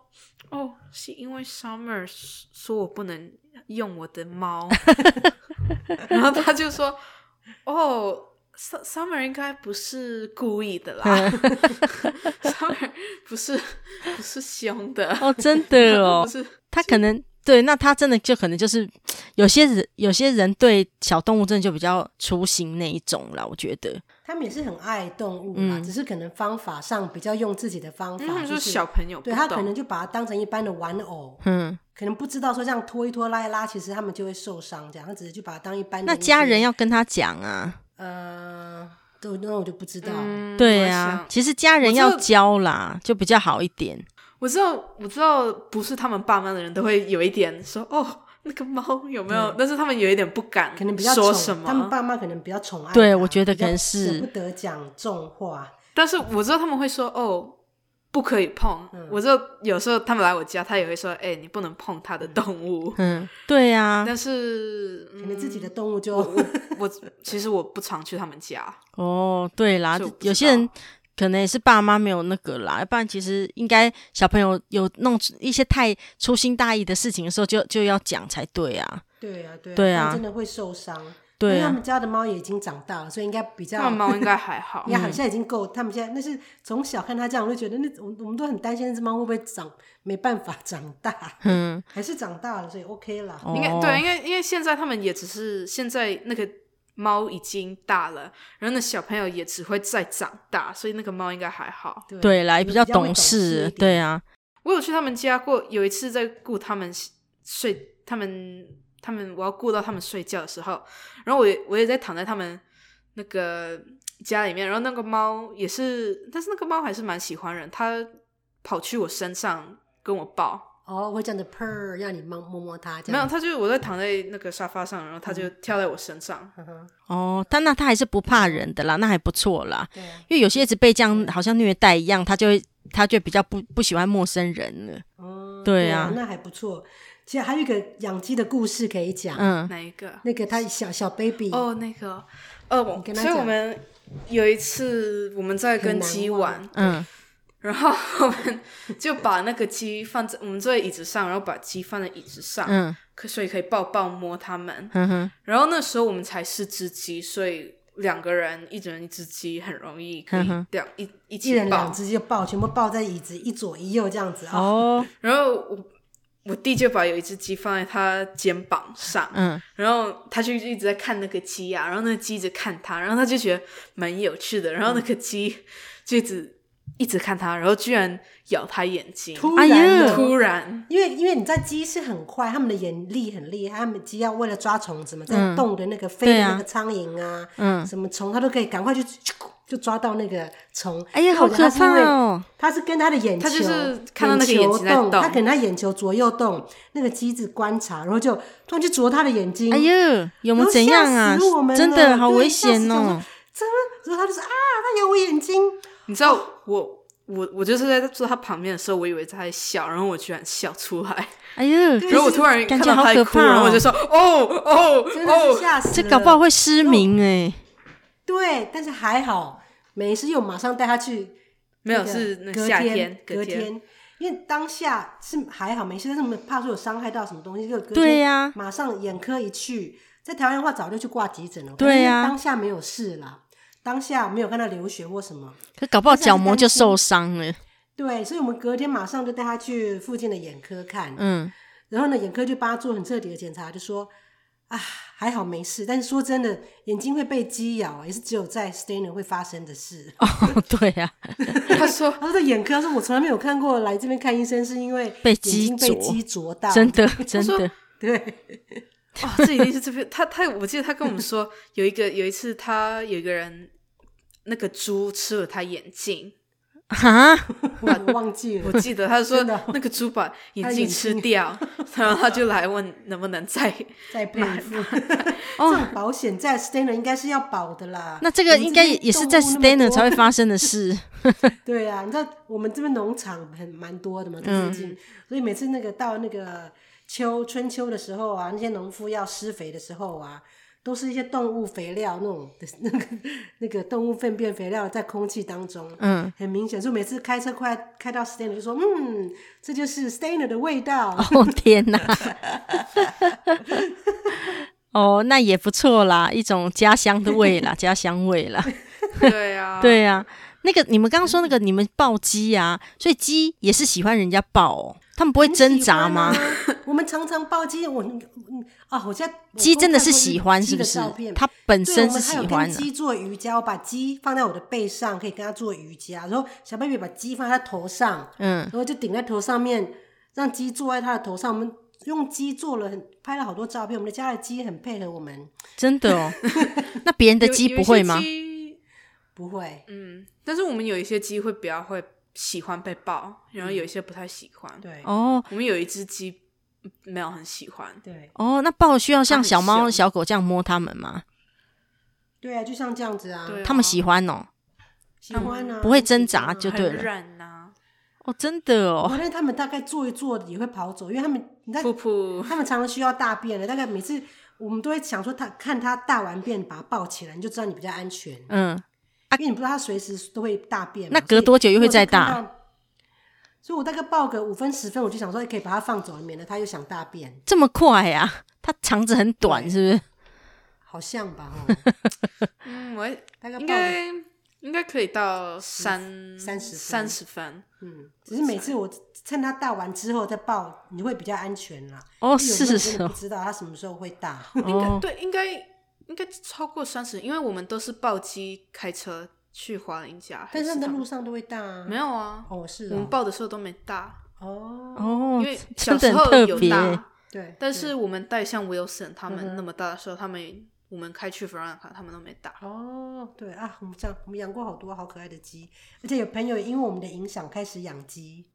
哦，是因为 Summer 说我不能用我的猫。<laughs> ”然后他就说：“哦，Summer 应该不是故意的啦，Summer 不是不是凶的。哦，真的哦，不是他可能。”对，那他真的就可能就是有些人，有些人对小动物真的就比较粗心那一种啦。我觉得他们也是很爱动物嘛，嗯、只是可能方法上比较用自己的方法，就是小朋友，对他可能就把它当成一般的玩偶，嗯，可能不知道说这样拖一拖拉一拉，其实他们就会受伤，这样他只是就把它当一般的。那家人要跟他讲啊，呃，都那我就不知道，嗯、对啊，其实家人要教啦，就比较好一点。我知道，我知道，不是他们爸妈的人都会有一点说哦，那个猫有没有？嗯、但是他们有一点不敢，可能比较说什么。他们爸妈可能比较宠爱。对，我觉得可能是舍不得讲重话。但是我知道他们会说哦，不可以碰。嗯、我知道有时候他们来我家，他也会说，哎，你不能碰他的动物。嗯，对呀、啊。但是可能自己的动物就我我，我其实我不常去他们家。哦，对啦，有些人。可能也是爸妈没有那个啦，要不然其实应该小朋友有弄一些太粗心大意的事情的时候就，就就要讲才对啊。对啊，对啊，对啊，真的会受伤。对啊，因为他们家的猫也已经长大了，所以应该比较。他们猫应该还好，应该现在已经够。他们现在那是从小看他这样，我就觉得那我我们都很担心那只猫会不会长没办法长大。嗯，还是长大了，所以 OK 了。应该对，因为因为现在他们也只是现在那个。猫已经大了，然后那小朋友也只会再长大，所以那个猫应该还好。对，来比较懂事。对啊，我有去他们家过，有一次在顾他们睡，他们他们我要顾到他们睡觉的时候，然后我也我也在躺在他们那个家里面，然后那个猫也是，但是那个猫还是蛮喜欢人，它跑去我身上跟我抱。哦，会这样的 purr，让你摸摸摸它。没有，它就我在躺在那个沙发上，然后它就跳在我身上。嗯、哦，但那它还是不怕人的啦，那还不错啦。对，因为有些一直被这样好像虐待一样，它就会它就比较不不喜欢陌生人了。哦，对啊，那还不错。其实还有一个养鸡的故事可以讲。嗯，哪一个？那个它小小 baby。哦，那个。哦，所以我们有一次我们在跟鸡玩。嗯。然后我们就把那个鸡放在我们坐在椅子上，然后把鸡放在椅子上，嗯，可所以可以抱抱摸它们，嗯哼。然后那时候我们才四只鸡，所以两个人一人一只鸡很容易可以两一一起抱，一人两只就抱，全部抱在椅子一左一右这样子哦。<laughs> 然后我我弟就把有一只鸡放在他肩膀上，嗯，然后他就一直在看那个鸡啊，然后那个鸡一直看他，然后他就觉得蛮有趣的，然后那个鸡就一直。一直看它，然后居然咬它眼睛，突然，突然，因为因为你知道鸡是很快，它们的眼力很厉害，它们鸡要为了抓虫子嘛，在动的那个飞的那个苍蝇啊，嗯，什么虫它都可以赶快就就抓到那个虫。哎呀，好可怕哦！它是跟它的眼球，它就是看到那个眼球动，它可能它眼球左右动，那个机子观察，然后就突然就啄它的眼睛。哎呦，有没有怎样啊？真的好危险哦！怎么？然后它就说啊，它咬我眼睛。你知道、哦、我我我就是在坐他旁边的时候，我以为他在笑，然后我居然笑出来。哎呦！<laughs> 然后我突然看到他哭，然后我就说：“哦哦哦！”吓死了！这搞不好会失明哎。对，但是还好没事，又马上带他去。没有，是那夏天，隔天，因为当下是还好没事，但是我们怕说有伤害到什么东西，就隔呀，马上眼科一去，在台湾的话早就去挂急诊了。对呀，当下没有事啦，当下没有看到流血或什么，可搞不好角膜就受伤了。对，所以我们隔天马上就带他去附近的眼科看，嗯，然后呢，眼科就帮他做很彻底的检查，就说。啊，还好没事，但是说真的，眼睛会被鸡咬，也是只有在 Stainer 会发生的事。<laughs> 哦，对呀、<laughs> 啊，他说，他说眼科，他说我从来没有看过来这边看医生是因为被鸡被鸡啄到，真的。真的，<laughs> 对，哦，这一定是这边，他他，我记得他跟我们说，有一个有一次他有一个人，那个猪吃了他眼镜。啊，我忘记了。我记得他说那个猪把眼镜吃掉，然后他就来问能不能再 <laughs> 再赔付。哦，<laughs> 这种保险在 Stainer 应该是要保的啦。那这个应该也是在 Stainer 才会发生的事。<laughs> 对啊，你知道我们这边农场很蛮多的嘛，最近，所以每次那个到那个秋春秋的时候啊，那些农夫要施肥的时候啊。都是一些动物肥料那种的 <laughs> 那个那个动物粪便肥料在空气当中，嗯，很明显。所以每次开车快开到 Stainer 就说，嗯，这就是 Stainer 的味道。<laughs> 哦天哪！哦，那也不错啦，一种家乡的味啦，<laughs> 家乡味啦。对呀，对呀。那个你们刚刚说那个你们抱鸡啊，所以鸡也是喜欢人家抱哦。他们不会挣扎吗？啊、我们常常抱鸡，我嗯啊，我家鸡真的是喜欢，是不是？它本身是喜欢的。我们还有跟鸡做瑜伽，我把鸡放在我的背上，可以跟它做瑜伽。然后小 baby 把鸡放在头上，嗯，然后就顶在头上面，让鸡坐在它的头上。我们用鸡做了很拍了好多照片。我们的家的鸡很配合我们，真的哦。<laughs> 那别人的鸡不会吗？不会，嗯。但是我们有一些鸡会比较会。喜欢被抱，然后有一些不太喜欢。嗯、对哦，我们有一只鸡没有很喜欢。对哦，那抱需要像小猫小狗这样摸它们吗？对啊，就像这样子啊。他们喜欢哦，喜欢啊，不会挣扎就对了。软啊，哦，真的哦。我觉得他们大概坐一坐也会跑走，因为他们你看噗噗，他们常常需要大便的。大概每次我们都会想说，他看他大完便，把他抱起来，你就知道你比较安全。嗯。因为你不知道它随时都会大便，那隔多久又会再大？所以，我大概抱个五分十分，我就想说，可以把它放走，免得它又想大便。这么快呀？<laughs> 它肠子很短，是不是？好像吧，<laughs> 嗯，我大概应该应该可以到三三十三十分。嗯，只是每次我趁它大完之后再抱，你会比较安全啦。哦，是是是，不知道它什么时候会大。应该对，应该。应该超过三十，因为我们都是暴击开车去华林家，但是在路上都会大啊。没有啊，哦是，我们抱的时候都没大哦哦，因为小时候有大，对，但是我们带像 Wilson 他们那么大的时候，他们我们开去 Veronica，他们都没大。哦，对啊，我们这样我们养过好多好可爱的鸡，而且有朋友因为我们的影响开始养鸡，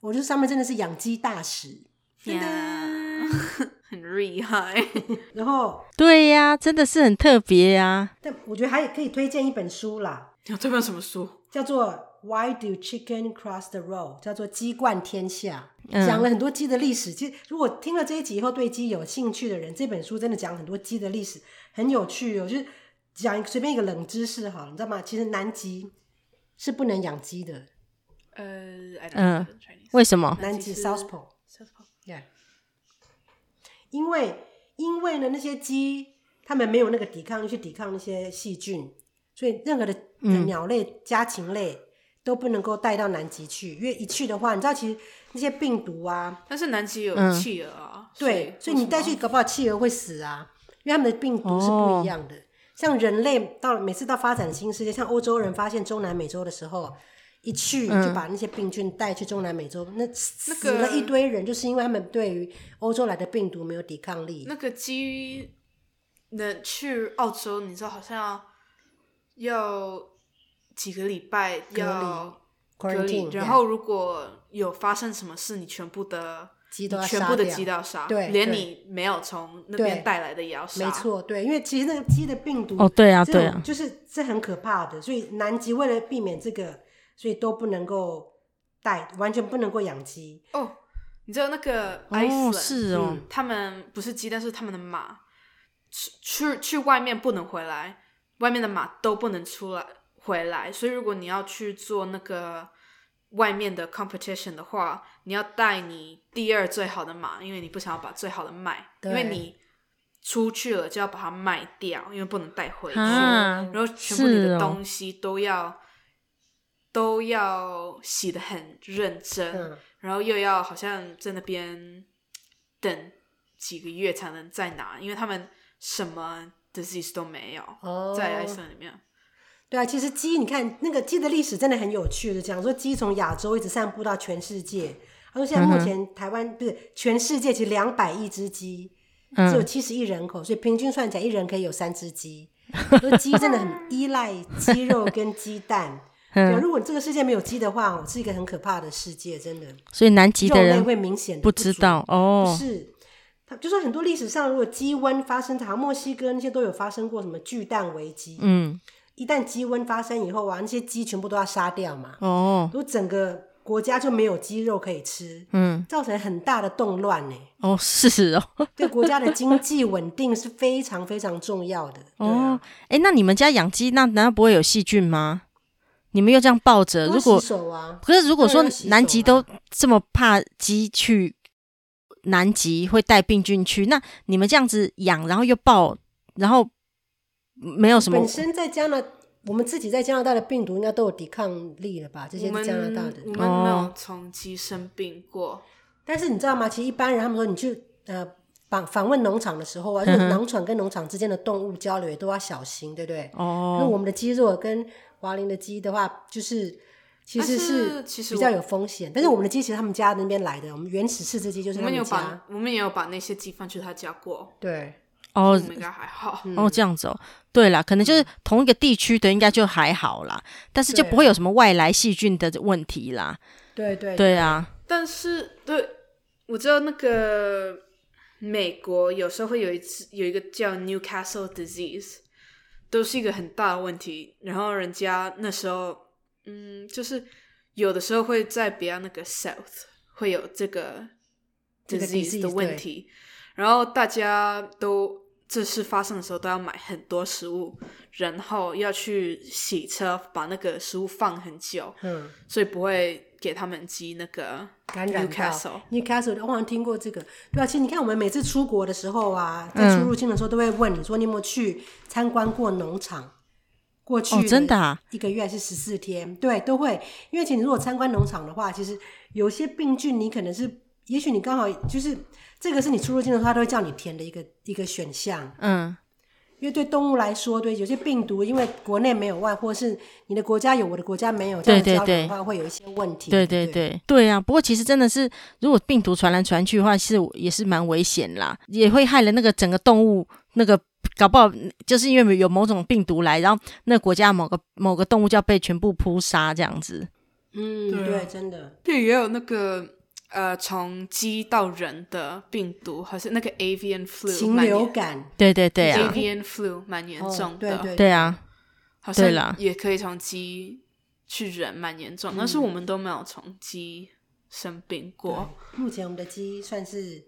我觉得上面真的是养鸡大使。<laughs> 很厉害，然后对呀、啊，真的是很特别呀、啊。但我觉得还可以推荐一本书啦。有这本什么书？叫做《Why Do Chicken Cross the Road》，叫做《鸡冠天下》，讲了很多鸡的历史。其实，如果听了这一集以后对鸡有兴趣的人，这本书真的讲很多鸡的历史，很有趣哦。就是讲随便一个冷知识好了，你知道吗？其实南极是不能养鸡的。呃，嗯，为什么？南极 South Pole，South Pole，Yeah。因为，因为呢，那些鸡它们没有那个抵抗力去抵抗那些细菌，所以任何的鸟类、嗯、家禽类都不能够带到南极去。因为一去的话，你知道，其实那些病毒啊，但是南极有企鹅啊，嗯、对，所以你带去搞不好企鹅会死啊，因为他们的病毒是不一样的。哦、像人类到每次到发展新世界，像欧洲人发现中南美洲的时候。一去就把那些病菌带去中南美洲，嗯、那死了一堆人，就是因为他们对于欧洲来的病毒没有抵抗力。那个鸡能去澳洲，你知道好像要几个礼拜要隔离，然后如果有发生什么事，你全部的鸡都要全部的鸡都要杀，对，连你没有从那边带来的也要杀。没错，对，因为其实那个鸡的病毒哦，对啊，对啊，就是这很可怕的，所以南极为了避免这个。所以都不能够带，完全不能够养鸡哦。你知道那个 Iceland，是哦，嗯、他们不是鸡，但是他们的马去去去外面不能回来，外面的马都不能出来回来，所以如果你要去做那个外面的 competition 的话，你要带你第二最好的马，因为你不想要把最好的卖，因为你出去了就要把它卖掉，因为不能带回去，然后全部你的东西都要、哦、都要洗的很认真、嗯，然后又要好像在那边等几个月才能再拿，因为他们什么 disease 都没有、哦、在爱森里面。对啊，其实鸡，你看那个鸡的历史真的很有趣的，讲说鸡从亚洲一直散布到全世界。他说现在目前台湾、嗯、不是全世界，其实两百亿只鸡，只有七十亿人口，所以平均算起来一人可以有三只鸡。说鸡真的很 <laughs> 依赖鸡肉跟鸡蛋。<laughs> 对，如果这个世界没有鸡的话，是一个很可怕的世界，真的。所以南极的人会明显不知道哦。是，他就说很多历史上，如果鸡瘟发生，好像墨西哥那些都有发生过什么巨蛋危机。嗯。一旦鸡瘟发生以后啊，那些鸡全部都要杀掉嘛。哦，如果整个国家就没有鸡肉可以吃，嗯，造成很大的动乱呢。哦，是哦，对国家的经济稳定是非常非常重要的。哦，哎、啊，那你们家养鸡，那难道不会有细菌吗？你们又这样抱着，如果可是如果说南极都这么怕鸡去南极会带病菌去，那你们这样子养，然后又抱，然后。没有什么。本身在加拿，我们自己在加拿大的病毒应该都有抵抗力了吧？这些加拿大的，我们，我们没有从鸡生病过。哦。但是你知道吗？其实一般人他们说，你去呃访访问农场的时候啊，就是农场跟农场之间的动物交流也都要小心，对不对？哦。那我们的鸡如果跟华林的鸡的话，就是其实是其实比较有风险。但，是我们的鸡其实他们家那边来的，我们原始四只鸡就是他们家。我们有把我们也有把那些鸡放去他家过。对。哦，应该还好。哦，这样子哦。对啦，可能就是同一个地区的，应该就还好啦。但是就不会有什么外来细菌的问题啦。对对对，对啊。但是对，我知道那个美国有时候会有一次有一个叫 Newcastle disease，都是一个很大的问题。然后人家那时候，嗯，就是有的时候会在比较那个 South 会有这个 disease 的问题，然后大家都。这事发生的时候都要买很多食物，然后要去洗车，把那个食物放很久，嗯，所以不会给他们寄那个感染 Newcastle。Newcastle，我好像听过这个。对啊，其实你看，我们每次出国的时候啊，在出入境的时候，都会问你说，你有没有去参观过农场？过去真的啊，一个月还是十四天？对，都会。因为其实你如果参观农场的话，其实有些病菌，你可能是，也许你刚好就是。这个是你出入境的时候，他都会叫你填的一个一个选项。嗯，因为对动物来说，对有些病毒，因为国内没有外，或是你的国家有，我的国家没有，这样交流的话，会有一些问题。对对对对，对，对啊！不过其实真的是，如果病毒传来传去的话，是也是蛮危险啦，也会害了那个整个动物，那个搞不好就是因为有某种病毒来，然后那个国家某个某个动物就要被全部扑杀这样子。嗯，对，对真的。对，也有那个。呃，从鸡到人的病毒，好像那个 avian flu，禽流感，对对对啊，avian flu 蛮严重的，哦、对，对，对，对啊，好像也可以从鸡去人，蛮严重，但是我们都没有从鸡生病过。目前我们的鸡算是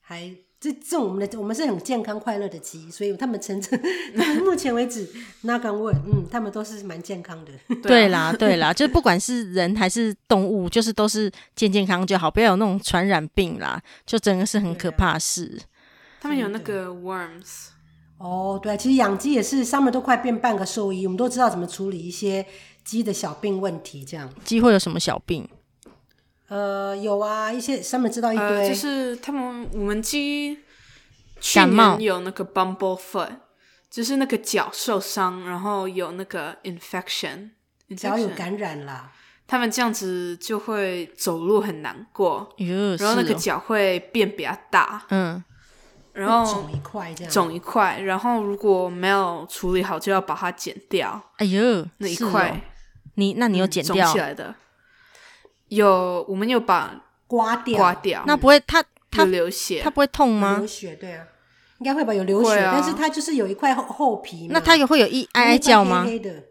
还。这这种我们的我们是很健康快乐的鸡，所以他们成成，<laughs> <laughs> 目前为止，knock on wood，嗯，他们都是蛮健康的。<laughs> 对啦，对啦，就不管是人还是动物，就是都是健健康就好，不要有那种传染病啦，就真的是很可怕的事。他们有那个 worms，哦，对，其实养鸡也是，上面都快变半个兽医，我们都知道怎么处理一些鸡的小病问题。这样，鸡会有什么小病？呃，有啊，一些上面知道一堆，呃、就是他们我们鸡去年有那个 bumblefoot，就是那个脚受伤，然后有那个 infection，脚有感染了。他们这样子就会走路很难过，然后那个脚会变比较大，嗯，然后肿一块这样，肿一块，然后如果没有处理好，就要把它剪掉。哎呦，那一块，哦、你那你有剪掉、嗯、起来的？有，我们有把刮掉，刮掉。那不会，它它流血，它不会痛吗？流血，对啊，应该会吧，有流血，啊、但是它就是有一块厚厚皮。那它也会有一哀哀叫吗？黑黑的。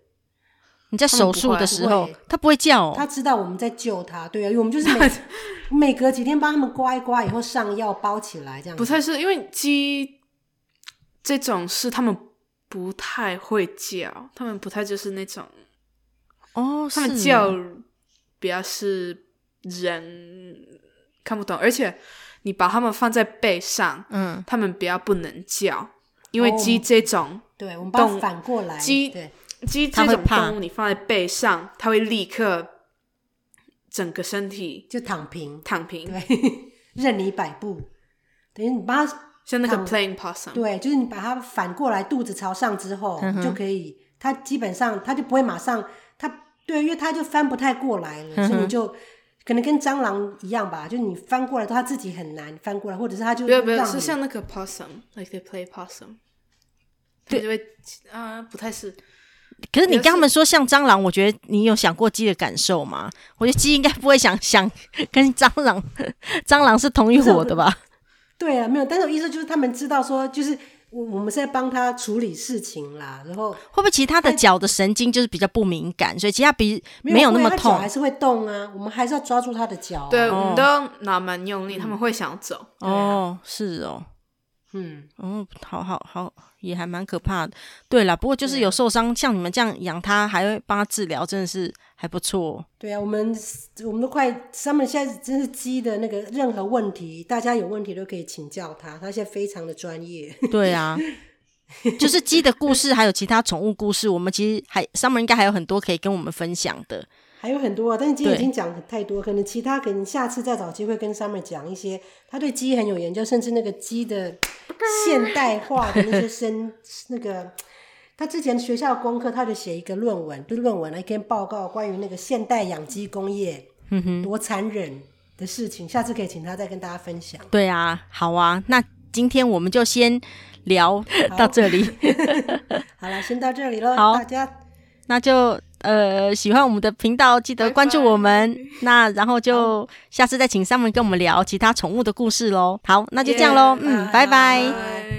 你在手术的时候，它不，不会叫、哦。它知道我们在救它，对啊，因为我们就是每 <laughs> 每隔几天帮他们刮一刮，以后上药包起来这样。不太是因为鸡这种事，他们不太会叫，他们不太就是那种。哦，他们叫比较是人看不懂，而且你把它们放在背上，嗯，它们比较不能叫，因为鸡这种动物，对，我们把它反过来，鸡对。鸡这种动物你放在背上，它会立刻整个身体就躺平，躺平，对，<laughs> 任你摆布，等于你把它。像那个 playing possum，对，就是你把它反过来，肚子朝上之后，嗯、就可以，它基本上它就不会马上，它对，因为它就翻不太过来了，嗯、所以你就可能跟蟑螂一样吧，就你翻过来，它自己很难翻过来，或者是它就不要不要，是像那个 possum，like they play possum，对，就会啊，不太是。可是你跟他们说像蟑螂，我觉得你有想过鸡的感受吗？我觉得鸡应该不会想想跟蟑螂，<laughs> 蟑螂是同一伙的吧？<laughs> 对啊，没有，但是我意思就是他们知道说，就是我我们是在帮他处理事情啦，然后会不会其实他的脚的神经就是比较不敏感，所以其实他比没有那么痛，脚还是会动啊，我们还是要抓住他的脚啊。对，我们都要拿蛮用力，他们会想走。哦，是哦。嗯，哦，好好好，也还蛮可怕的。对啦，不过就是有受伤，像你们这样养他，还会帮他治疗，真的是还不错。对啊，我们我们都快，他们现在真是鸡的那个任何问题，大家有问题都可以请教他，他现在非常的专业。<laughs> 对啊，就是鸡的故事，还有其他宠物故事，我们其实还 Summer 应该还有很多可以跟我们分享的。还有很多啊，但是今天已经讲太多，可能其他可能下次再找机会跟 Summer 讲一些，他对鸡很有研究，甚至那个鸡的现代化的那些生 <laughs> 那个，他之前学校的功课，他就写一个论文，不是论文，一篇报告关于那个现代养鸡工业，嗯哼，多残忍的事情，下次可以请他再跟大家分享。对啊，好啊，那今天我们就先聊到这里，<laughs> 好了，先到这里喽，好，大家那就。呃，喜欢我们的频道，记得关注我们。拜拜，那然后就下次再请 Summer 跟我们聊其他宠物的故事喽。好，那就这样�咯。Yeah, 嗯，拜拜。拜拜。